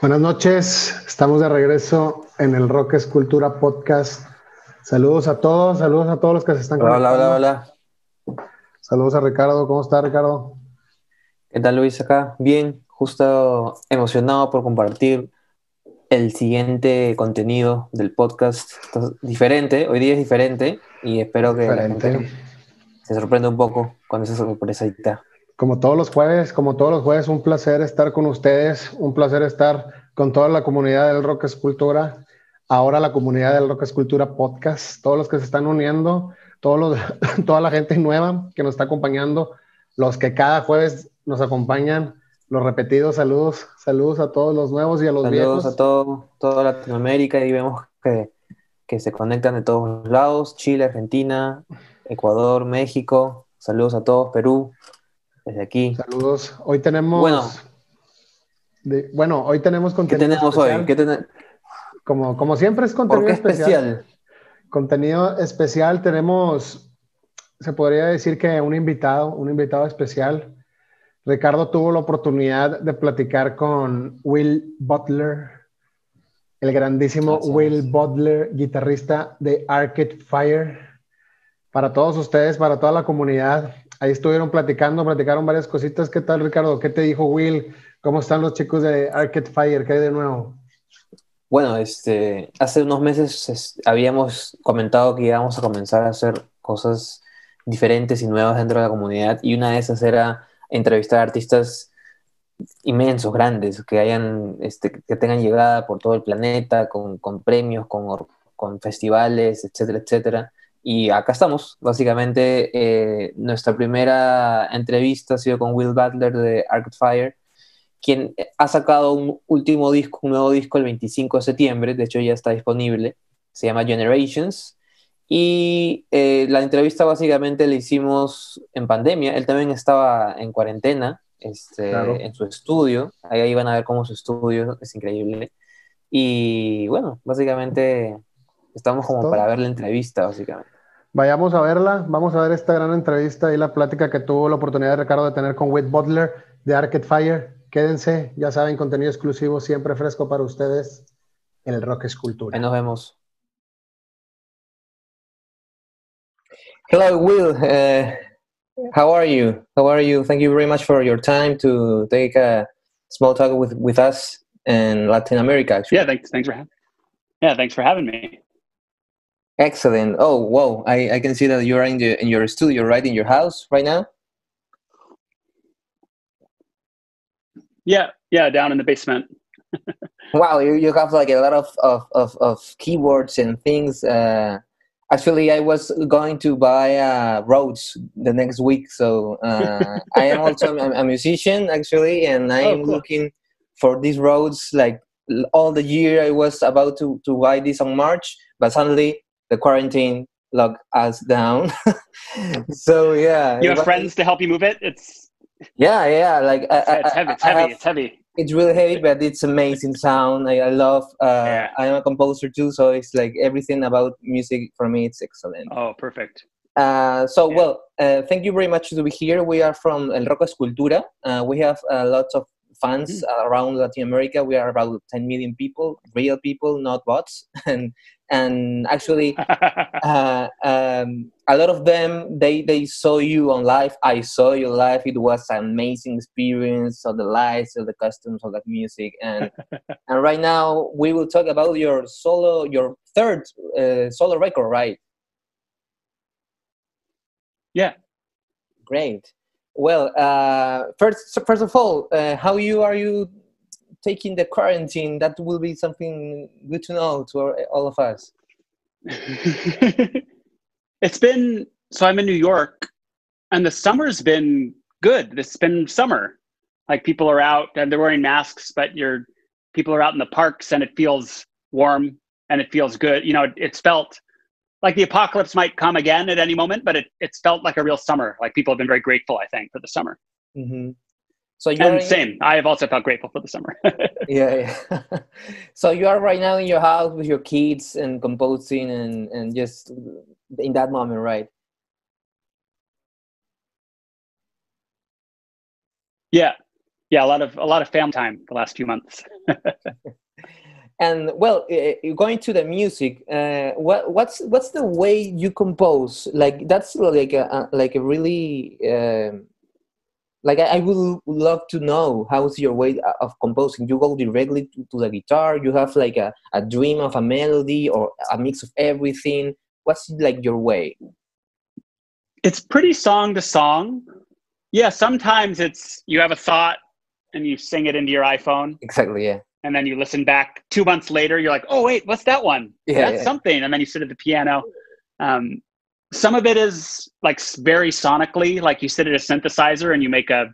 Buenas noches, estamos de regreso en el Rock Escultura Podcast. Saludos a todos, saludos a todos los que se están Hola, hola, hola, hola. Saludos a Ricardo, ¿cómo está Ricardo? ¿Qué tal Luis acá? Bien, justo emocionado por compartir el siguiente contenido del podcast. diferente, hoy día es diferente y espero que se sorprenda un poco con esa sorpresita. Como todos los jueves, como todos los jueves, un placer estar con ustedes, un placer estar con toda la comunidad del Rock Escultura, ahora la comunidad del Rock Escultura Podcast, todos los que se están uniendo, todos los, toda la gente nueva que nos está acompañando, los que cada jueves nos acompañan, los repetidos saludos, saludos a todos los nuevos y a los saludos a todo, toda Latinoamérica y vemos que, que se conectan de todos lados, Chile, Argentina, Ecuador, México, saludos a todos, Perú, desde aquí. Saludos. Hoy tenemos. Bueno, bueno hoy tenemos contenido. ¿Qué tenemos hoy? ¿Qué como, como siempre es contenido especial. Contenido especial. Tenemos, se podría decir que un invitado, un invitado especial. Ricardo tuvo la oportunidad de platicar con Will Butler, el grandísimo Will Butler, guitarrista de Arcade Fire. Para todos ustedes, para toda la comunidad, Ahí estuvieron platicando, platicaron varias cositas. ¿Qué tal, Ricardo? ¿Qué te dijo Will? ¿Cómo están los chicos de Arcade Fire? ¿Qué hay de nuevo? Bueno, este, hace unos meses habíamos comentado que íbamos a comenzar a hacer cosas diferentes y nuevas dentro de la comunidad y una de esas era entrevistar artistas inmensos, grandes, que hayan, este, que tengan llegada por todo el planeta, con, con premios, con, con festivales, etcétera, etcétera. Y acá estamos, básicamente eh, nuestra primera entrevista ha sido con Will Butler de Arcade Fire, quien ha sacado un último disco, un nuevo disco el 25 de septiembre, de hecho ya está disponible, se llama Generations, y eh, la entrevista básicamente la hicimos en pandemia, él también estaba en cuarentena, este, en su estudio, ahí iban a ver cómo su estudio es increíble, y bueno, básicamente Estamos como para ver la entrevista, básicamente. Vayamos a verla, vamos a ver esta gran entrevista y la plática que tuvo la oportunidad de Ricardo de tener con Whit Butler de Arcade Fire. Quédense, ya saben, contenido exclusivo siempre fresco para ustedes en el Rock Es Cultura. Ahí nos vemos. Hello, Will. Uh, how are you? How are you? Thank you very much for your time to take a small talk with, with us in Latin America. Actually. Yeah, thanks. Thanks for having. Yeah, thanks for having me. Excellent. Oh, wow. I, I can see that you're in, the, in your studio, right? In your house right now? Yeah, yeah, down in the basement. wow, you, you have like a lot of, of, of, of keyboards and things. Uh, actually, I was going to buy uh, Rhodes the next week. So uh, I am also a, a, musician, actually, and I am oh, cool. looking for these Rhodes like all the year. I was about to, to buy this on March, but suddenly the quarantine locked us down. so yeah, you have friends to help you move it. It's yeah, yeah. Like it's, I, it's heavy. It's heavy. Have, it's heavy. It's really heavy, but it's amazing sound. I, I love. Uh, yeah. I'm a composer too, so it's like everything about music for me. It's excellent. Oh, perfect. Uh, so yeah. well, uh, thank you very much to be here. We are from El Rock Es Cultura. Uh, we have uh, lots of fans mm. around Latin America. We are about 10 million people, real people, not bots. And and actually, uh, um, a lot of them they they saw you on live. I saw you live. It was an amazing experience. of the lights, of the costumes, of the music, and and right now we will talk about your solo, your third uh, solo record, right? Yeah. Great. Well, uh, first, first of all, uh, how you are you taking the quarantine? That will be something good to know to all of us. it's been so. I'm in New York, and the summer's been good. It's been summer. Like people are out and they're wearing masks, but you're people are out in the parks, and it feels warm and it feels good. You know, it, it's felt like the apocalypse might come again at any moment, but it, it's felt like a real summer. Like people have been very grateful, I think, for the summer. Mm-hmm. So you're and same. I have also felt grateful for the summer. yeah, yeah. so you are right now in your house with your kids and composing and and just in that moment, right? Yeah, yeah, a lot of a lot of family time the last few months. and well, going to the music, uh, what what's what's the way you compose? Like that's like a like a really. Um, like I, I would love to know how's your way of composing you go directly to, to, the guitar you have like a, a dream of a melody or a mix of everything what's like your way it's pretty song to song yeah sometimes it's you have a thought and you sing it into your iPhone. Exactly, yeah. And then you listen back two months later, you're like, oh, wait, what's that one? Yeah, That's yeah. something. And then you sit at the piano. Um, some of it is like very sonically, like you sit at a synthesizer and you make a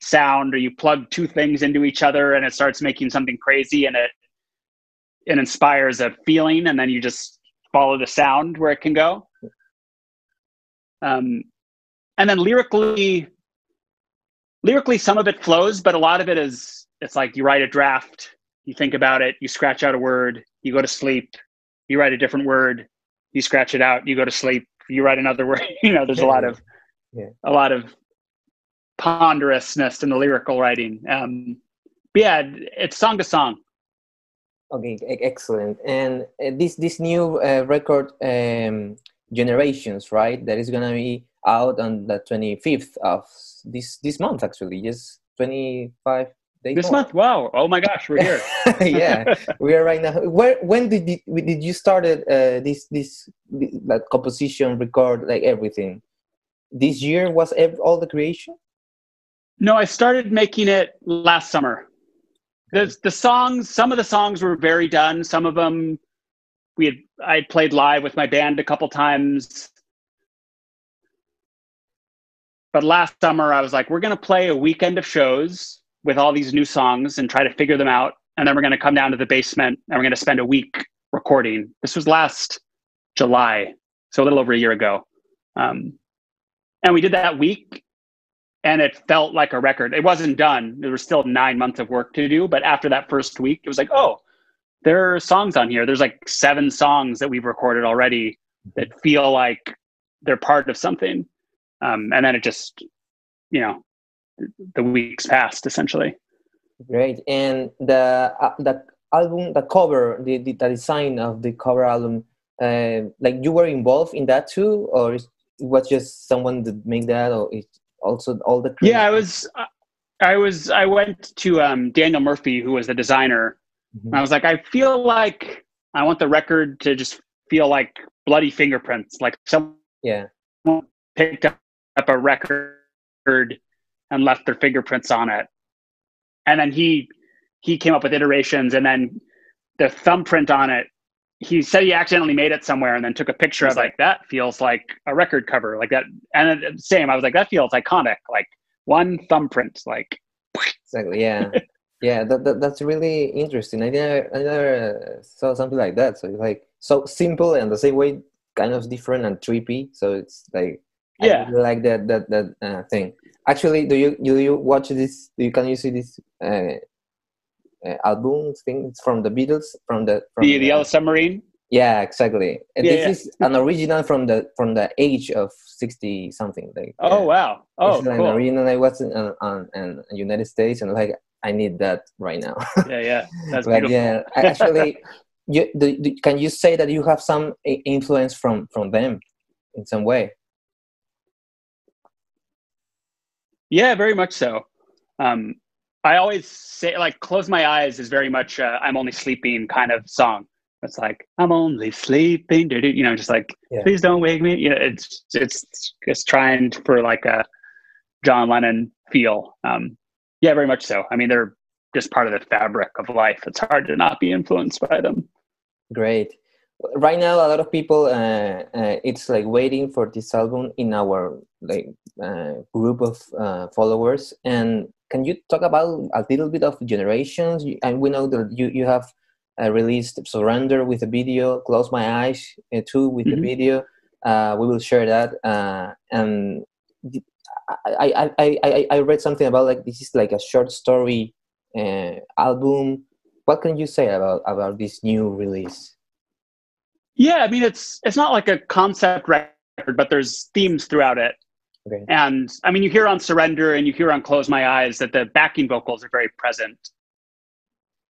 sound or you plug two things into each other and it starts making something crazy and it it inspires a feeling and then you just follow the sound where it can go. Um, and then lyrically lyrically some of it flows but a lot of it is it's like you write a draft you think about it you scratch out a word you go to sleep you write a different word you scratch it out you go to sleep you write another word you know there's a lot of yeah. a lot of ponderousness in the lyrical writing. Um but yeah it's song to song. Okay excellent. And uh, this this new uh, record um generations right that is gonna be out on the 25th of this this month actually just 25 this month? Wow. Oh my gosh we're here. Yeah we are right now. Where when did you, did you started uh, this this that composition record like everything? This year was all the creation? No i started making it last summer. The, the songs some of the songs were very done. Some of them we had i had played live with my band a couple times. But last summer, I was like, we're going to play a weekend of shows with all these new songs and try to figure them out. And then we're going to come down to the basement and we're going to spend a week recording. This was last July, so a little over a year ago. Um, and we did that week and it felt like a record. It wasn't done. There was still nine months of work to do. But after that first week, it was like, oh, there are songs on here. There's like seven songs that we've recorded already that feel like they're part of something um, and then it just you know the weeks passed essentially. Great. And the uh, the album the cover the, the, the, design of the cover album uh, like you were involved in that too or it was just someone that made that or it also all the yeah i was i was i went to um, daniel murphy who was the designer. Mm-hmm. i was like i feel like i want the record to just feel like bloody fingerprints like someone yeah. picked up a record and left their fingerprints on it. And then he he came up with iterations and then the thumbprint on it he said he accidentally made it somewhere and then took a picture of like that feels like a record cover like that. And then, same i was like that feels iconic like one thumbprint like exactly yeah. Yeah that, that, that's really interesting. I never i never saw something like that so it's like so simple and the same way kind of different and trippy so it's like yeah. really like that that that uh, thing actually do you do you watch this do you can you see this uh, uh, album thing it's from the beatles from the from the, the yellow submarine? Yeah exactly. And yeah, this yeah. is an original from the from the age of 60 something like oh wow. Oh cool. an original i was in, on, on, in united states and like i need that right now. Yeah yeah. That's but, beautiful. yeah actually you do, do, can you say that you have some influence from from them in some way Yeah, very much so. Um, I always say like "Close My Eyes" is very much uh, "I'm only sleeping" kind of song. It's like I'm only sleeping, you know, just like yeah. please don't wake me. You know, it's it's it's trying for like a John Lennon feel. Um, yeah, very much so. I mean, they're just part of the fabric of life. It's hard to not be influenced by them. Great right now a lot of people uh, uh, it's like waiting for this album in our like group of uh, followers. And can you talk about a little bit of generations? And we know that you, you have uh, released surrender with a video close my eyes uh, too with mm-hmm. the video we will share that and I, I, I, I read something about like this is like a short story album. What can you say about about this new release? Yeah, I mean it's it's not like a concept record, but there's themes throughout it. Okay. And I mean, you hear on Surrender and you hear on Close My Eyes that the backing vocals are very present.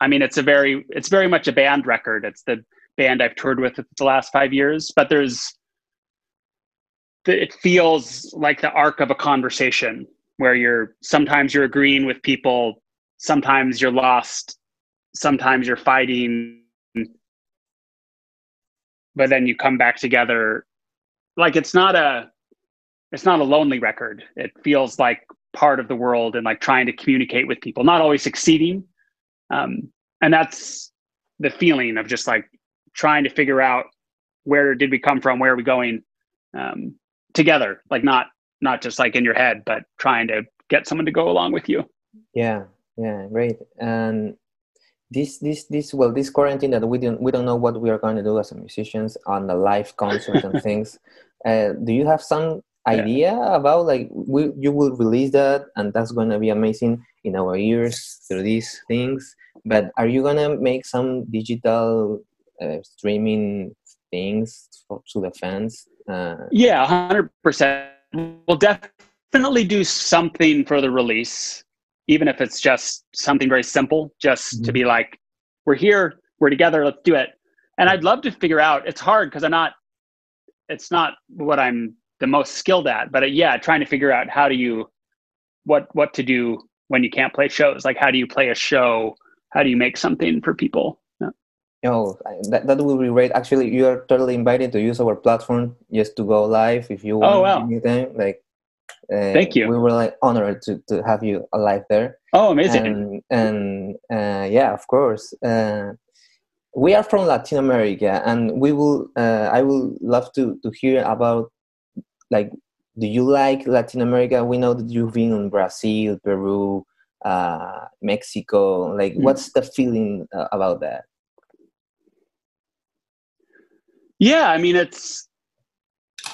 I mean, it's a very, it's very much a band record. It's the band I've toured with the last five years, but there's, it feels like the arc of a conversation where you're sometimes you're agreeing with people, sometimes you're lost, sometimes you're fighting, but then you come back together. Like it's not a, it's not a lonely record. It feels like part of the world and like trying to communicate with people, not always succeeding. Um, and that's the feeling of just like trying to figure out where did we come from, where are we going um, together, like not not just like in your head, but trying to get someone to go along with you. Yeah, yeah, great. And this this this well this quarantine that we don't we don't know what we are going to do as musicians on the live concerts and things. Uh, do you have some idea yeah. about like we, you will release that and that's going to be amazing in our ears through these things. But are you going to make some digital uh, streaming things for, to the fans? Uh, yeah 100% we'll definitely do something for the release even if it's just something very simple just mm-hmm. to be like we're here we're together let's do it. And i'd love to figure out it's hard because i'm not it's not what i'm the most skilled at but uh, yeah trying to figure out how do you what what to do when you can't play shows? Like how do you play a show? How do you make something for people? Yeah. oh that, that will be great. Actually you are totally invited to use our platform just to go live if you want oh, wow. anything like uh, thank you. we were like honored to, to have you alive there. Oh amazing. And, and uh, yeah of course. Uh, we are from latin america and we will uh, i will love to to hear about like do you like latin america? We know that you've been in brazil peru uh, mexico. Like mm. what's the feeling uh, about that? Yeah i mean it's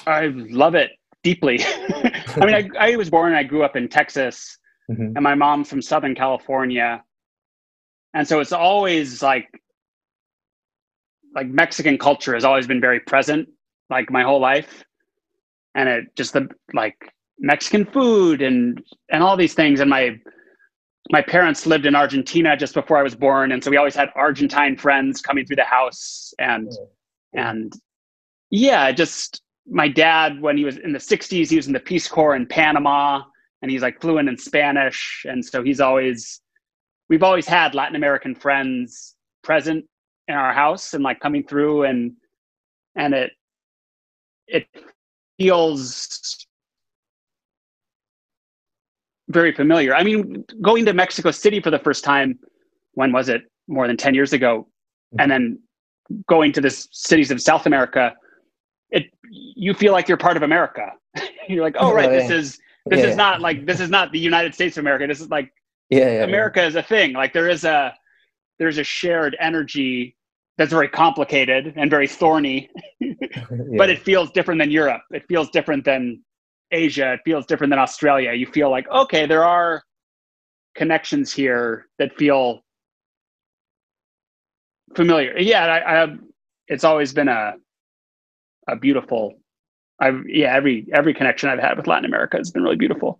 i love it deeply. I mean I, I was born i grew up in texas mm-hmm. and my mom's from southern california. And so it's always like like mexican culture has always been very present like my whole life and it just the like Mexican food and and all these things. And my my parents lived in Argentina just before I was born, and so we always had Argentine friends coming through the house. And oh. and yeah, just my dad when he was in the '60s, he was in the Peace Corps in Panama, and he's like fluent in Spanish, and so he's always we've always had Latin American friends present in our house and like coming through. And and it it feels very familiar. I mean, going to Mexico City for the first time, when was it? More than 10 years ago. Mm-hmm. And then going to the cities of South America, it you feel like you're part of America. you're like, oh right, oh, yeah. this is this yeah. is not like this is not the United States of America. This is like yeah, yeah America is a thing. Like there is a there's a shared energy that's very complicated and very thorny, yeah. but it feels different than Europe. It feels different than Asia. It feels different than Australia. You feel like, okay, there are connections here that feel familiar. Yeah, I, I it's always been a a beautiful. I've yeah every every connection I've had with Latin America has been really beautiful.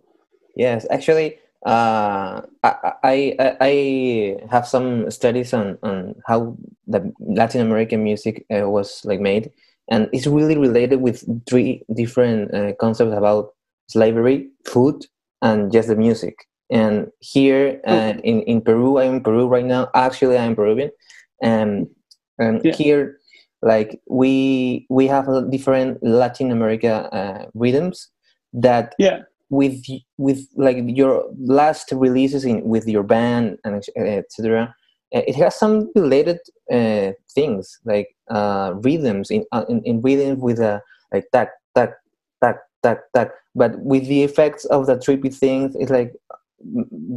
Yes, actually, uh, I, I, I have some studies on, on how the Latin American music uh, was like made, and it's really related with three different uh, concepts about slavery, food, and just the music. And here uh, in in Peru, I'm in Peru right now. Actually, I'm Peruvian, and and yeah. here, like we we have different Latin America uh, rhythms that yeah with with like your last releases in with your band and etc uh, it has some related uh, things like uh, rhythms in, uh, in in rhythm with a like tack tack tack tack tack but with the effects of the trippy things it's like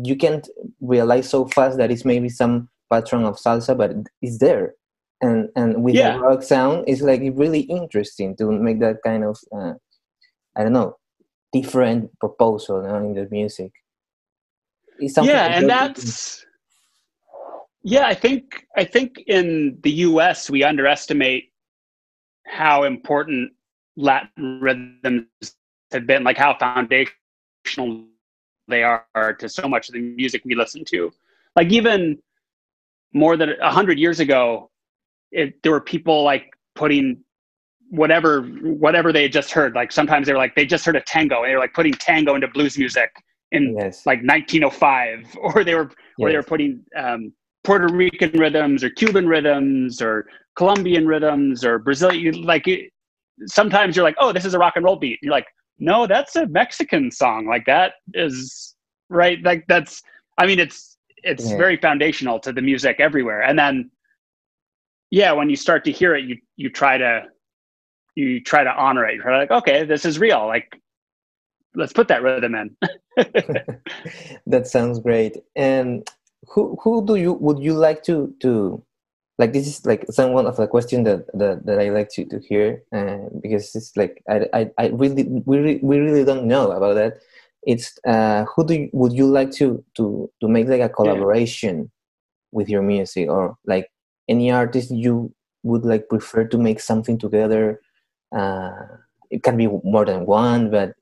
you can't realize so fast that it's maybe some pattern of salsa but it's there and and with yeah. the rock sound it's like really interesting to make that kind of uh, i don't know different proposal you know, in the music. yeah, and that's yeah. I think I think in the U.S. we underestimate how important Latin rhythms have been, like how foundational they are to so much of the music we listen to. Like even more than a hundred years ago, it, there were people like putting whatever whatever they had just heard. Like sometimes they were like they just heard a tango and they were like putting tango into blues music in yes. like 1905, or they were yes. or they were putting um, Puerto Rican rhythms or Cuban rhythms or Colombian rhythms or Brazilian. Like it, sometimes you're like, oh, this is a rock and roll beat. you're like, no, that's a Mexican song. Like that is right. Like that's. I mean, it's it's yeah. very foundational to the music everywhere. And then, yeah, when you start to hear it, you you try to you try to honor it. You're like, okay, this is real. Like, let's put that rhythm in. that sounds great. And who who do you would you like to to like this is like someone of the question that that, that I like to to hear uh, because it's like I, I I really we really, we really don't know about that. It's uh, who do you, would you like to to to make like a collaboration yeah. with your music or like any artist you would like prefer to make something together uh, it can be more than one but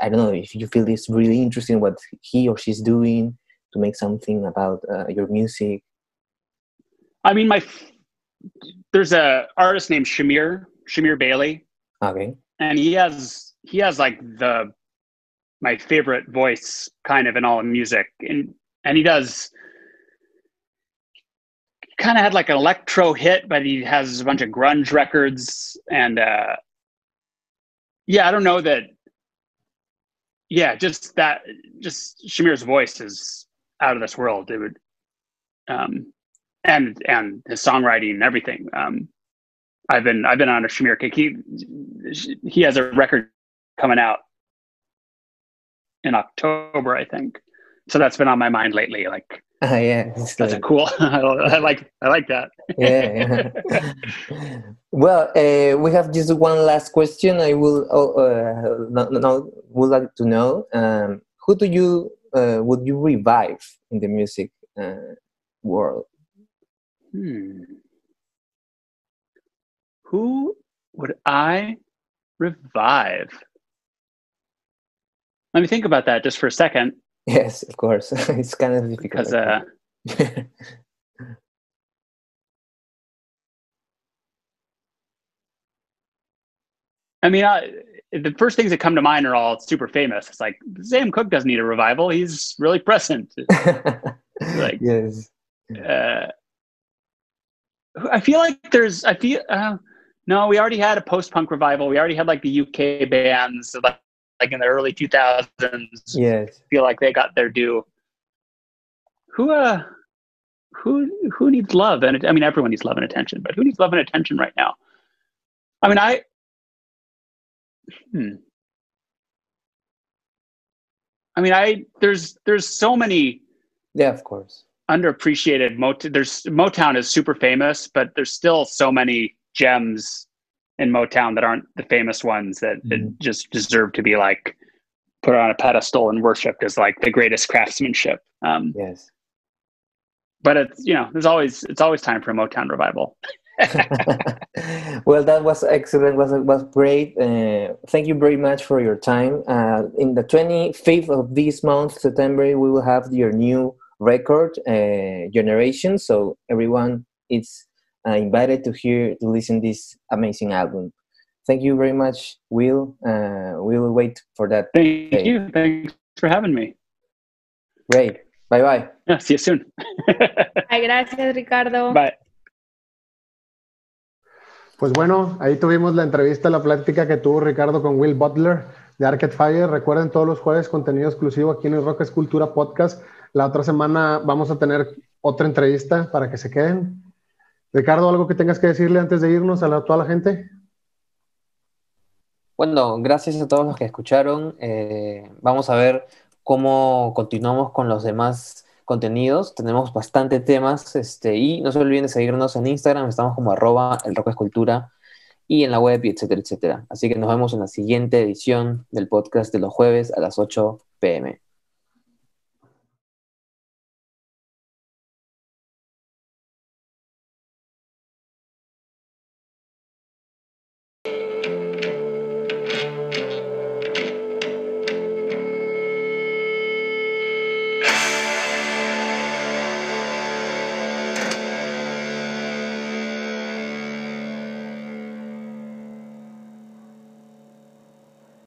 i don't know if you feel it's really interesting what he or she's doing to make something about uh, your music? I mean my there's a artist named shamir shamir bailey. Okay. And he has he has like the my favorite voice kind of in all of music. And and he does kind of had like an electro hit but he has a bunch of grunge records. And uh yeah, I don't know that. Yeah, just that, just Shamir's voice is out of this world. It would, um, and and his songwriting and everything. Um, I've been I've been on a Shamir kick. He he has a record coming out in October, I think. So that's been on my mind lately. Like uh, yeah, that's a cool. I like I like that. yeah. yeah. well, uh, we have just one last question. I will oh, uh, no, no, would like to know um, who do you uh, would you revive in the music uh, world? Hmm. Who would I revive? Let me think about that just for a second. Yes, of course. it's kind of difficult. Because, uh, I mean, I, the first things that come to mind are all super famous. It's like Sam Cooke doesn't need a revival; he's really present. like, yes. Uh, I feel like there's. I feel. Uh, no, we already had a post-punk revival. We already had like the UK bands. Like like in the early 2000s. Yes. Feel like they got their due. Who uh who who needs love and I mean everyone needs love and attention, but who needs love and attention right now? I mean I hmm. I mean I there's there's so many Yeah, of course. underappreciated Motown there's Motown is super famous, but there's still so many gems in Motown that aren't the famous ones that, mm-hmm. that just deserve to be like put on a pedestal and worshipped as like the greatest craftsmanship. Um, yes. But it's you know there's always it's always time for a Motown revival. well, that was excellent. was was great. Uh, thank you very much for your time. Uh, in the 25th of this month, September, we will have your new record, uh, Generation. So everyone, is uh, invited to hear to listen this amazing album. Thank you very much, Will. Uh, we will wait for that. Thank day. you. Thanks for having me. Great. Bye bye. Yeah, see you soon. Ay, gracias, Ricardo. Bye. Pues bueno, ahí tuvimos la entrevista, la plática que tuvo Ricardo con Will Butler de Arcade Fire. Recuerden todos los jueves contenido exclusivo aquí en el Rock Escultura Podcast. La otra semana vamos a tener otra entrevista para que se queden. Ricardo, ¿algo que tengas que decirle antes de irnos a, toda la gente? Bueno, gracias a todos los que escucharon. Eh, vamos a ver cómo continuamos con los demás contenidos. Tenemos bastante temas este, y no se olviden de seguirnos en Instagram. Estamos como arroba el rock escultura y en la web, y etcétera, etcétera. Así que nos vemos en la siguiente edición del podcast de los jueves a las 8 pm.